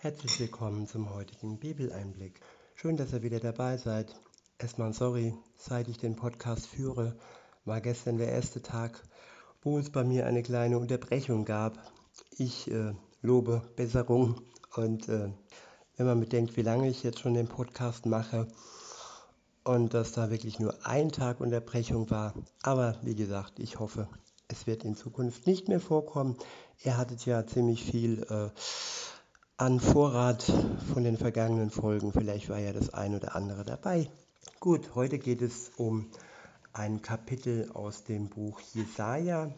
Herzlich willkommen zum heutigen Bibeleinblick. Schön, dass ihr wieder dabei seid. Erstmal sorry, seit ich den Podcast führe, war gestern der erste Tag, wo es bei mir eine kleine Unterbrechung gab. Ich äh, lobe Besserung und äh, wenn man bedenkt, wie lange ich jetzt schon den Podcast mache und dass da wirklich nur ein Tag Unterbrechung war. Aber wie gesagt, ich hoffe, es wird in Zukunft nicht mehr vorkommen. Ihr hattet ja ziemlich viel äh, an Vorrat von den vergangenen Folgen. Vielleicht war ja das ein oder andere dabei. Gut, heute geht es um ein Kapitel aus dem Buch Jesaja.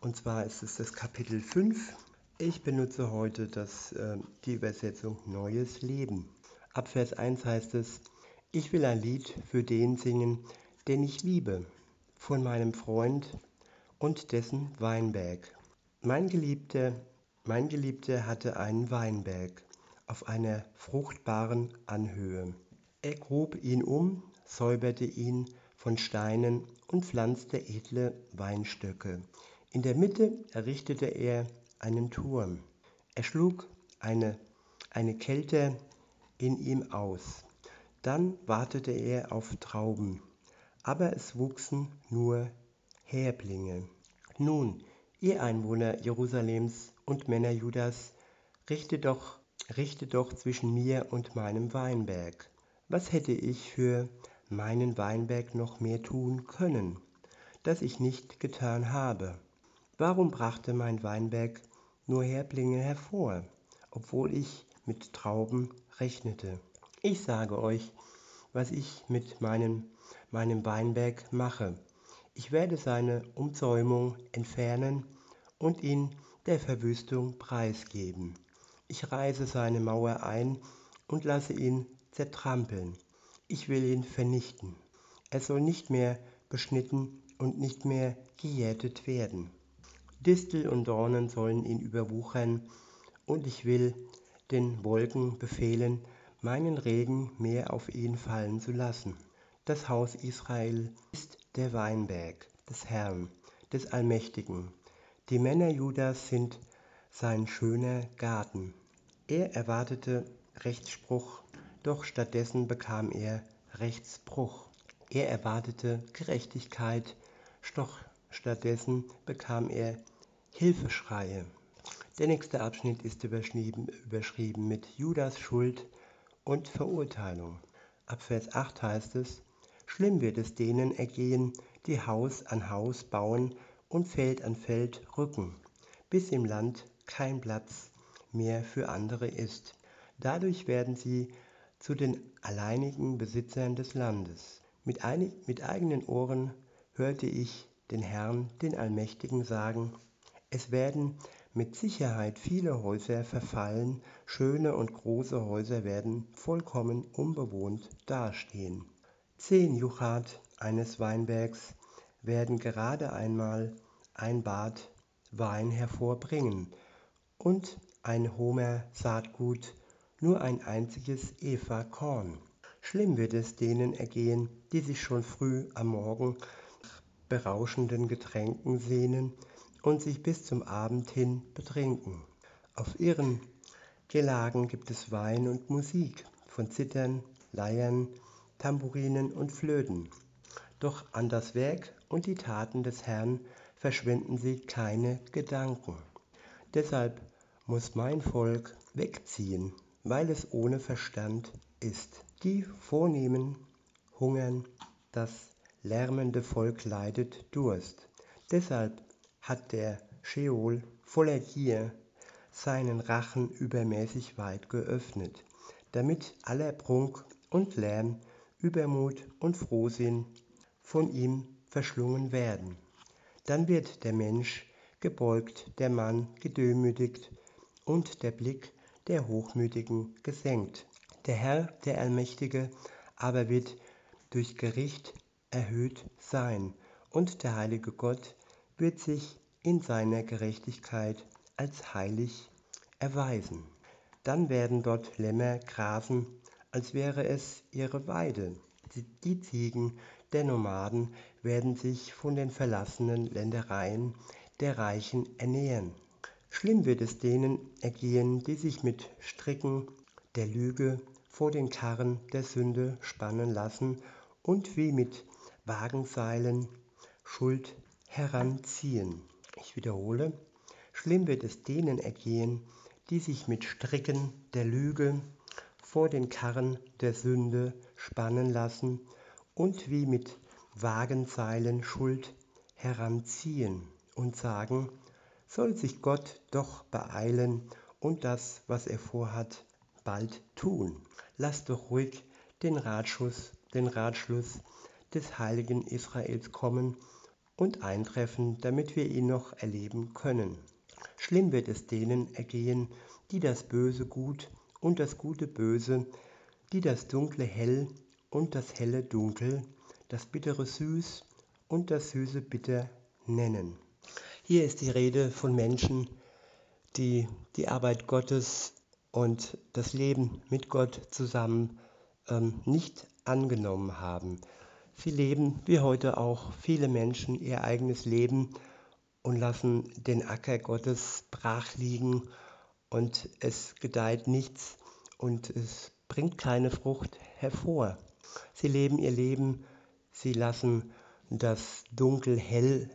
Und zwar ist es das Kapitel 5. Ich benutze heute das, äh, die Übersetzung Neues Leben. Ab Vers 1 heißt es, ich will ein Lied für den singen, den ich liebe, von meinem Freund und dessen Weinberg. Mein Geliebter mein Geliebter hatte einen Weinberg auf einer fruchtbaren Anhöhe. Er grub ihn um, säuberte ihn von Steinen und pflanzte edle Weinstöcke. In der Mitte errichtete er einen Turm. Er schlug eine, eine Kälte in ihm aus. Dann wartete er auf Trauben, aber es wuchsen nur Härblinge. Nun, ihr Einwohner Jerusalems und Männer Judas, richte doch, richte doch zwischen mir und meinem Weinberg. Was hätte ich für meinen Weinberg noch mehr tun können, das ich nicht getan habe? Warum brachte mein Weinberg nur Härblinge hervor, obwohl ich mit Trauben rechnete? Ich sage euch, was ich mit meinem, meinem Weinberg mache. Ich werde seine Umzäumung entfernen und ihn der Verwüstung preisgeben. Ich reiße seine Mauer ein und lasse ihn zertrampeln. Ich will ihn vernichten. Er soll nicht mehr beschnitten und nicht mehr gejätet werden. Distel und Dornen sollen ihn überwuchern, und ich will den Wolken befehlen, meinen Regen mehr auf ihn fallen zu lassen. Das Haus Israel ist der Weinberg des Herrn, des Allmächtigen. Die Männer Judas sind sein schöner Garten. Er erwartete Rechtsspruch, doch stattdessen bekam er Rechtsbruch. Er erwartete Gerechtigkeit, doch stattdessen bekam er Hilfeschreie. Der nächste Abschnitt ist überschrieben, überschrieben mit Judas Schuld und Verurteilung. Ab Vers 8 heißt es, Schlimm wird es denen ergehen, die Haus an Haus bauen und Feld an Feld rücken, bis im Land kein Platz mehr für andere ist. Dadurch werden sie zu den alleinigen Besitzern des Landes. Mit, einig, mit eigenen Ohren hörte ich den Herrn, den Allmächtigen, sagen, es werden mit Sicherheit viele Häuser verfallen, schöne und große Häuser werden vollkommen unbewohnt dastehen. Zehn Juchat eines Weinbergs werden gerade einmal ein Bad Wein hervorbringen und ein Homer Saatgut nur ein einziges Eva Korn. Schlimm wird es denen ergehen, die sich schon früh am Morgen berauschenden Getränken sehnen und sich bis zum Abend hin betrinken. Auf ihren Gelagen gibt es Wein und Musik von Zittern, Leiern, Tamburinen und Flöten. Doch an das Werk und die Taten des Herrn verschwenden sie keine Gedanken. Deshalb muss mein Volk wegziehen, weil es ohne Verstand ist. Die Vornehmen hungern, das lärmende Volk leidet Durst. Deshalb hat der Scheol voller Gier seinen Rachen übermäßig weit geöffnet, damit aller Prunk und Lärm, Übermut und Frohsinn von ihm verschlungen werden. Dann wird der Mensch gebeugt, der Mann gedemütigt und der Blick der Hochmütigen gesenkt. Der Herr, der Allmächtige, aber wird durch Gericht erhöht sein, und der heilige Gott wird sich in seiner Gerechtigkeit als heilig erweisen. Dann werden dort Lämmer grasen, als wäre es ihre Weide. Die Ziegen der Nomaden werden sich von den verlassenen Ländereien der Reichen ernähren. Schlimm wird es denen ergehen, die sich mit Stricken der Lüge vor den Karren der Sünde spannen lassen und wie mit Wagenseilen Schuld heranziehen. Ich wiederhole, schlimm wird es denen ergehen, die sich mit Stricken der Lüge vor den Karren der Sünde spannen lassen und wie mit Wagenseilen Schuld heranziehen und sagen, soll sich Gott doch beeilen und das, was er vorhat, bald tun. Lass doch ruhig den Ratschuss, den Ratschluss des heiligen Israels kommen und eintreffen, damit wir ihn noch erleben können. Schlimm wird es denen ergehen, die das Böse gut und das Gute böse, die das Dunkle hell und das Helle dunkel, das Bittere süß und das Süße bitter nennen. Hier ist die Rede von Menschen, die die Arbeit Gottes und das Leben mit Gott zusammen ähm, nicht angenommen haben. Sie leben wie heute auch viele Menschen ihr eigenes Leben und lassen den Acker Gottes brach liegen und es gedeiht nichts und es bringt keine Frucht hervor. Sie leben ihr Leben, sie lassen das Dunkel hell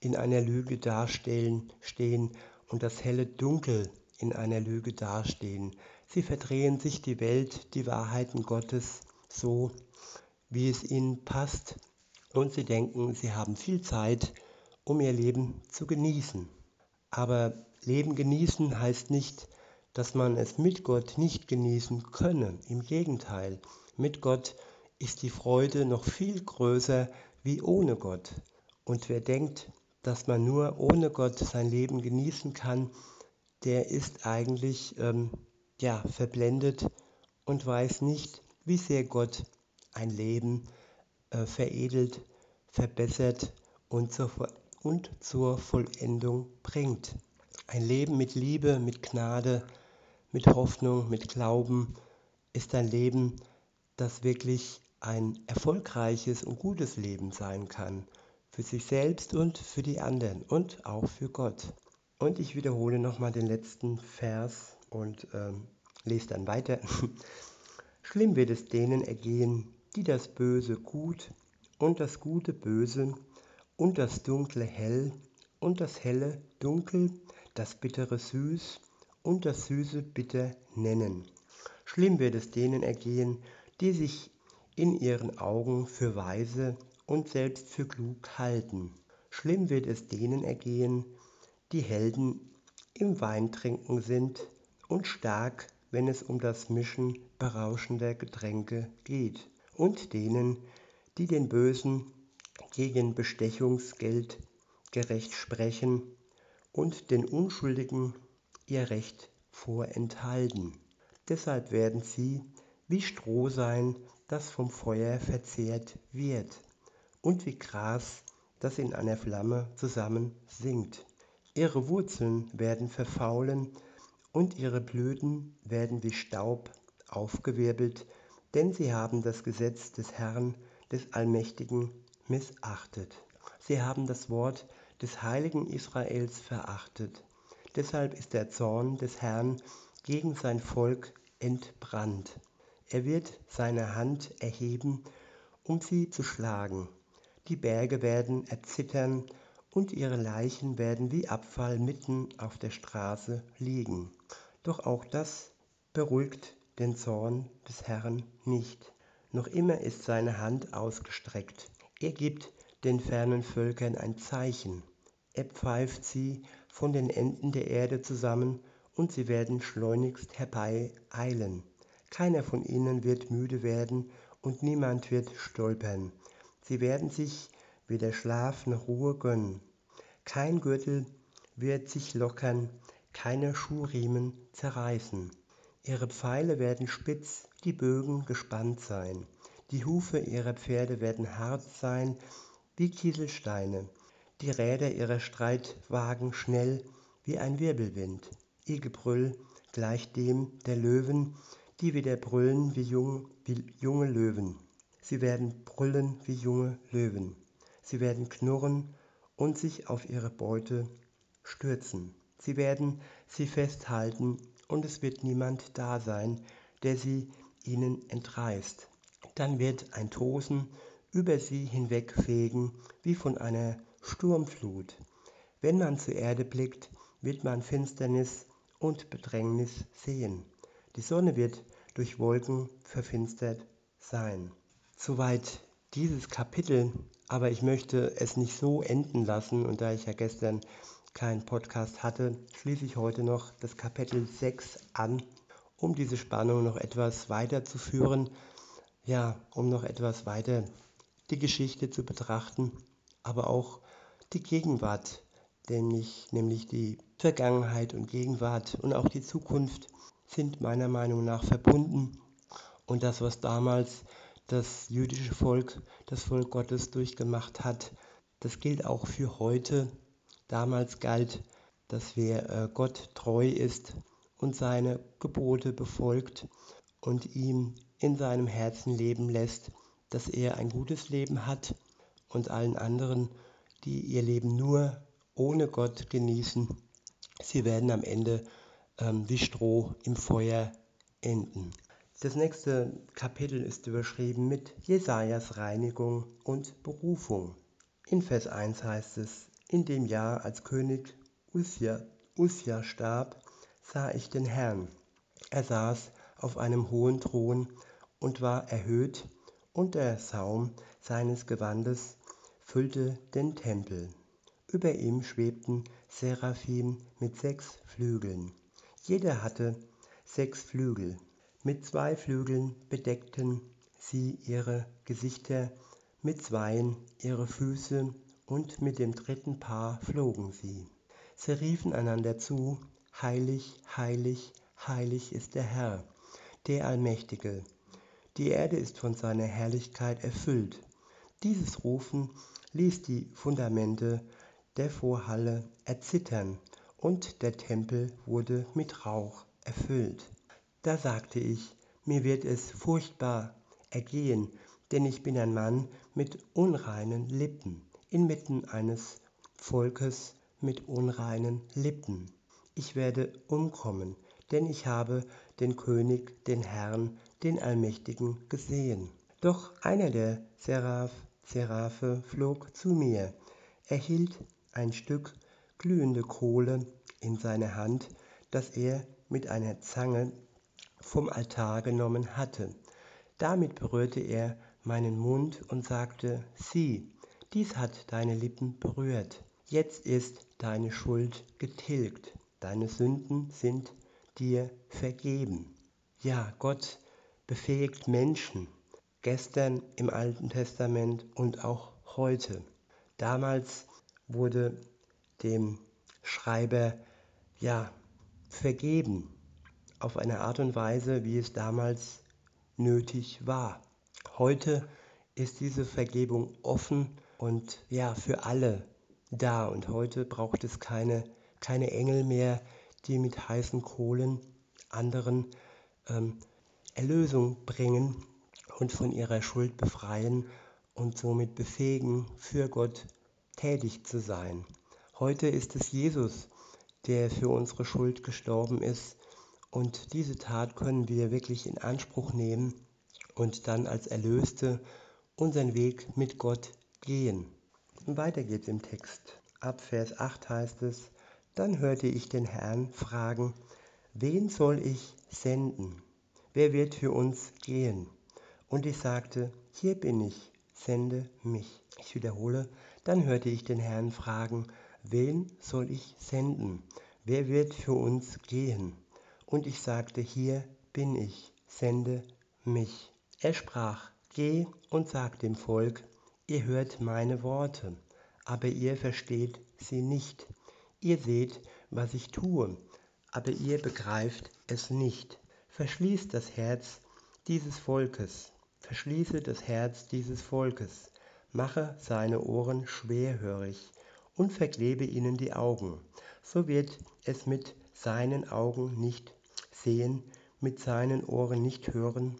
in einer Lüge dastehen stehen und das helle Dunkel in einer Lüge dastehen. Sie verdrehen sich die Welt, die Wahrheiten Gottes so, wie es ihnen passt und sie denken, sie haben viel Zeit, um ihr Leben zu genießen. Aber Leben genießen heißt nicht, dass man es mit Gott nicht genießen könne. Im Gegenteil, mit Gott ist die Freude noch viel größer wie ohne Gott. Und wer denkt, dass man nur ohne Gott sein Leben genießen kann, der ist eigentlich ähm, ja, verblendet und weiß nicht, wie sehr Gott ein Leben äh, veredelt, verbessert und zur, und zur Vollendung bringt. Ein Leben mit Liebe, mit Gnade, mit Hoffnung, mit Glauben ist ein Leben, das wirklich ein erfolgreiches und gutes Leben sein kann. Für sich selbst und für die anderen und auch für Gott. Und ich wiederhole nochmal den letzten Vers und ähm, lese dann weiter. Schlimm wird es denen ergehen, die das Böse gut und das Gute böse und das Dunkle hell und das Helle dunkel, das Bittere süß und das Süße bitter nennen. Schlimm wird es denen ergehen, die sich in ihren Augen für weise und selbst für klug halten. Schlimm wird es denen ergehen, die Helden im Weintrinken sind und stark, wenn es um das Mischen berauschender Getränke geht, und denen, die den Bösen gegen Bestechungsgeld gerecht sprechen und den Unschuldigen ihr Recht vorenthalten. Deshalb werden sie wie Stroh sein, das vom Feuer verzehrt wird, und wie Gras, das in einer Flamme zusammen sinkt. Ihre Wurzeln werden verfaulen und ihre Blüten werden wie Staub aufgewirbelt, denn sie haben das Gesetz des Herrn, des Allmächtigen, missachtet. Sie haben das Wort des heiligen Israels verachtet. Deshalb ist der Zorn des Herrn gegen sein Volk entbrannt. Er wird seine Hand erheben, um sie zu schlagen. Die Berge werden erzittern und ihre Leichen werden wie Abfall mitten auf der Straße liegen. Doch auch das beruhigt den Zorn des Herrn nicht. Noch immer ist seine Hand ausgestreckt. Er gibt den fernen Völkern ein Zeichen. Er pfeift sie von den Enden der Erde zusammen und sie werden schleunigst herbeieilen. Keiner von ihnen wird müde werden und niemand wird stolpern. Sie werden sich weder Schlaf noch Ruhe gönnen. Kein Gürtel wird sich lockern, keine Schuhriemen zerreißen. Ihre Pfeile werden spitz, die Bögen gespannt sein. Die Hufe ihrer Pferde werden hart sein wie Kieselsteine die Räder ihrer Streitwagen schnell wie ein Wirbelwind. Ihr Gebrüll gleicht dem der Löwen, die wieder brüllen wie, jung, wie junge Löwen. Sie werden brüllen wie junge Löwen. Sie werden knurren und sich auf ihre Beute stürzen. sie werden sie festhalten und es wird niemand da sein, der sie ihnen entreißt. Dann wird ein Tosen über sie hinwegfegen wie von einer Sturmflut. Wenn man zur Erde blickt, wird man Finsternis und Bedrängnis sehen. Die Sonne wird durch Wolken verfinstert sein. Soweit dieses Kapitel, aber ich möchte es nicht so enden lassen. Und da ich ja gestern keinen Podcast hatte, schließe ich heute noch das Kapitel 6 an, um diese Spannung noch etwas weiterzuführen, ja, um noch etwas weiter die Geschichte zu betrachten, aber auch die Gegenwart, nämlich, nämlich die Vergangenheit und Gegenwart und auch die Zukunft sind meiner Meinung nach verbunden. Und das, was damals das jüdische Volk, das Volk Gottes durchgemacht hat, das gilt auch für heute. Damals galt, dass wer äh, Gott treu ist und seine Gebote befolgt und ihm in seinem Herzen leben lässt, dass er ein gutes Leben hat und allen anderen, die ihr Leben nur ohne Gott genießen, sie werden am Ende ähm, wie Stroh im Feuer enden. Das nächste Kapitel ist überschrieben mit Jesajas Reinigung und Berufung. In Vers 1 heißt es: In dem Jahr, als König Usia, Usia starb, sah ich den Herrn. Er saß auf einem hohen Thron und war erhöht, und der Saum seines Gewandes füllte den Tempel. Über ihm schwebten Seraphim mit sechs Flügeln. Jeder hatte sechs Flügel. Mit zwei Flügeln bedeckten sie ihre Gesichter, mit zweien ihre Füße und mit dem dritten Paar flogen sie. Sie riefen einander zu, Heilig, heilig, heilig ist der Herr, der Allmächtige. Die Erde ist von seiner Herrlichkeit erfüllt. Dieses Rufen ließ die Fundamente der Vorhalle erzittern und der Tempel wurde mit Rauch erfüllt. Da sagte ich, mir wird es furchtbar ergehen, denn ich bin ein Mann mit unreinen Lippen, inmitten eines Volkes mit unreinen Lippen. Ich werde umkommen, denn ich habe den König, den Herrn, den Allmächtigen gesehen. Doch einer der Seraph, Seraphe flog zu mir. Er hielt ein Stück glühende Kohle in seine Hand, das er mit einer Zange vom Altar genommen hatte. Damit berührte er meinen Mund und sagte, sieh, dies hat deine Lippen berührt. Jetzt ist deine Schuld getilgt, deine Sünden sind dir vergeben. Ja, Gott befähigt Menschen, gestern im Alten Testament und auch heute. Damals wurde dem Schreiber ja vergeben auf eine Art und Weise, wie es damals nötig war. Heute ist diese Vergebung offen und ja für alle da und heute braucht es keine, keine Engel mehr, die mit heißen Kohlen anderen ähm, Erlösung bringen und von ihrer Schuld befreien und somit befähigen, für Gott tätig zu sein. Heute ist es Jesus, der für unsere Schuld gestorben ist. Und diese Tat können wir wirklich in Anspruch nehmen und dann als Erlöste unseren Weg mit Gott gehen. Und weiter geht's im Text. Ab Vers 8 heißt es, dann hörte ich den Herrn fragen, wen soll ich senden? Wer wird für uns gehen? Und ich sagte, hier bin ich, sende mich. Ich wiederhole, dann hörte ich den Herrn fragen, wen soll ich senden? Wer wird für uns gehen? Und ich sagte, hier bin ich, sende mich. Er sprach, geh und sag dem Volk, ihr hört meine Worte, aber ihr versteht sie nicht. Ihr seht, was ich tue, aber ihr begreift es nicht. Verschließt das Herz dieses Volkes, verschließe das Herz dieses Volkes, mache seine Ohren schwerhörig und verklebe ihnen die Augen, so wird es mit seinen Augen nicht sehen, mit seinen Ohren nicht hören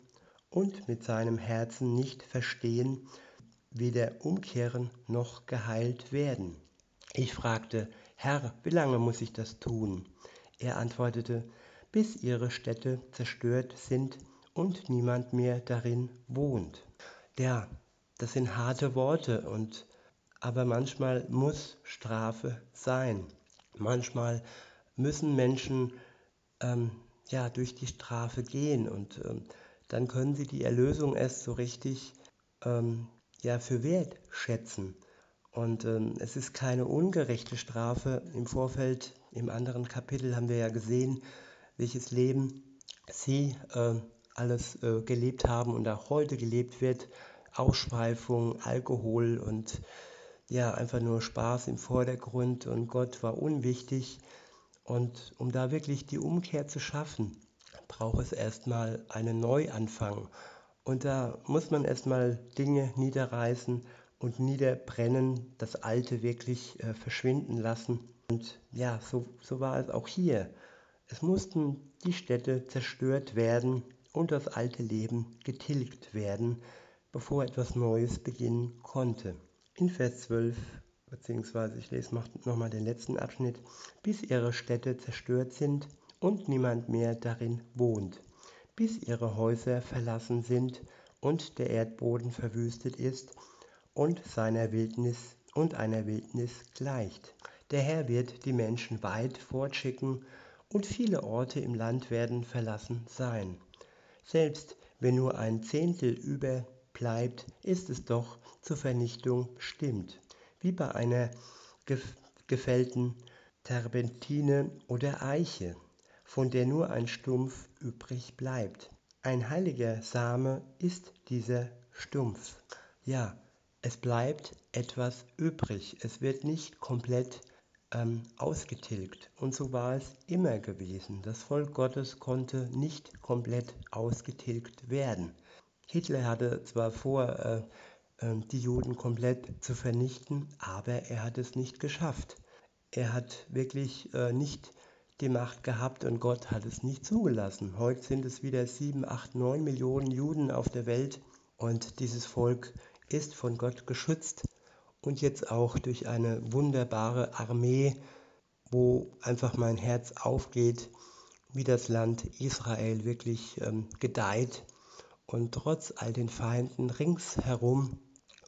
und mit seinem Herzen nicht verstehen, weder umkehren noch geheilt werden. Ich fragte, Herr, wie lange muss ich das tun? Er antwortete, bis ihre Städte zerstört sind und niemand mehr darin wohnt. Ja, das sind harte Worte und aber manchmal muss Strafe sein. Manchmal müssen Menschen ähm, ja durch die Strafe gehen und ähm, dann können sie die Erlösung erst so richtig ähm, ja für wert schätzen. Und ähm, es ist keine ungerechte Strafe. Im Vorfeld, im anderen Kapitel haben wir ja gesehen, welches Leben sie äh, alles äh, gelebt haben und auch heute gelebt wird. Ausschweifung, Alkohol und ja, einfach nur Spaß im Vordergrund und Gott war unwichtig. Und um da wirklich die Umkehr zu schaffen, braucht es erstmal einen Neuanfang. Und da muss man erstmal Dinge niederreißen und niederbrennen, das Alte wirklich äh, verschwinden lassen. Und ja, so, so war es auch hier. Es mussten die Städte zerstört werden und das alte Leben getilgt werden, bevor etwas Neues beginnen konnte. In Vers 12, beziehungsweise ich lese nochmal den letzten Abschnitt, bis ihre Städte zerstört sind und niemand mehr darin wohnt, bis ihre Häuser verlassen sind und der Erdboden verwüstet ist und seiner Wildnis und einer Wildnis gleicht. Der Herr wird die Menschen weit fortschicken und viele Orte im Land werden verlassen sein. Selbst wenn nur ein Zehntel überbleibt, ist es doch zur Vernichtung bestimmt, wie bei einer gefällten Terpentine oder Eiche, von der nur ein Stumpf übrig bleibt. Ein heiliger Same ist dieser Stumpf. Ja, es bleibt etwas übrig. Es wird nicht komplett ähm, ausgetilgt. Und so war es immer gewesen. Das Volk Gottes konnte nicht komplett ausgetilgt werden. Hitler hatte zwar vor, äh, ähm, die Juden komplett zu vernichten, aber er hat es nicht geschafft. Er hat wirklich äh, nicht die Macht gehabt und Gott hat es nicht zugelassen. Heute sind es wieder 7, 8, 9 Millionen Juden auf der Welt und dieses Volk ist von Gott geschützt und jetzt auch durch eine wunderbare Armee, wo einfach mein Herz aufgeht, wie das Land Israel wirklich ähm, gedeiht und trotz all den Feinden ringsherum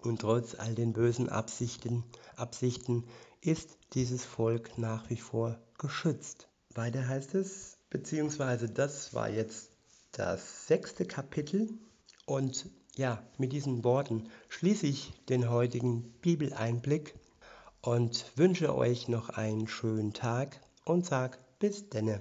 und trotz all den bösen Absichten, Absichten ist dieses Volk nach wie vor geschützt. Weiter heißt es, beziehungsweise das war jetzt das sechste Kapitel und ja, mit diesen Worten schließe ich den heutigen Bibeleinblick und wünsche euch noch einen schönen Tag und sag bis denne.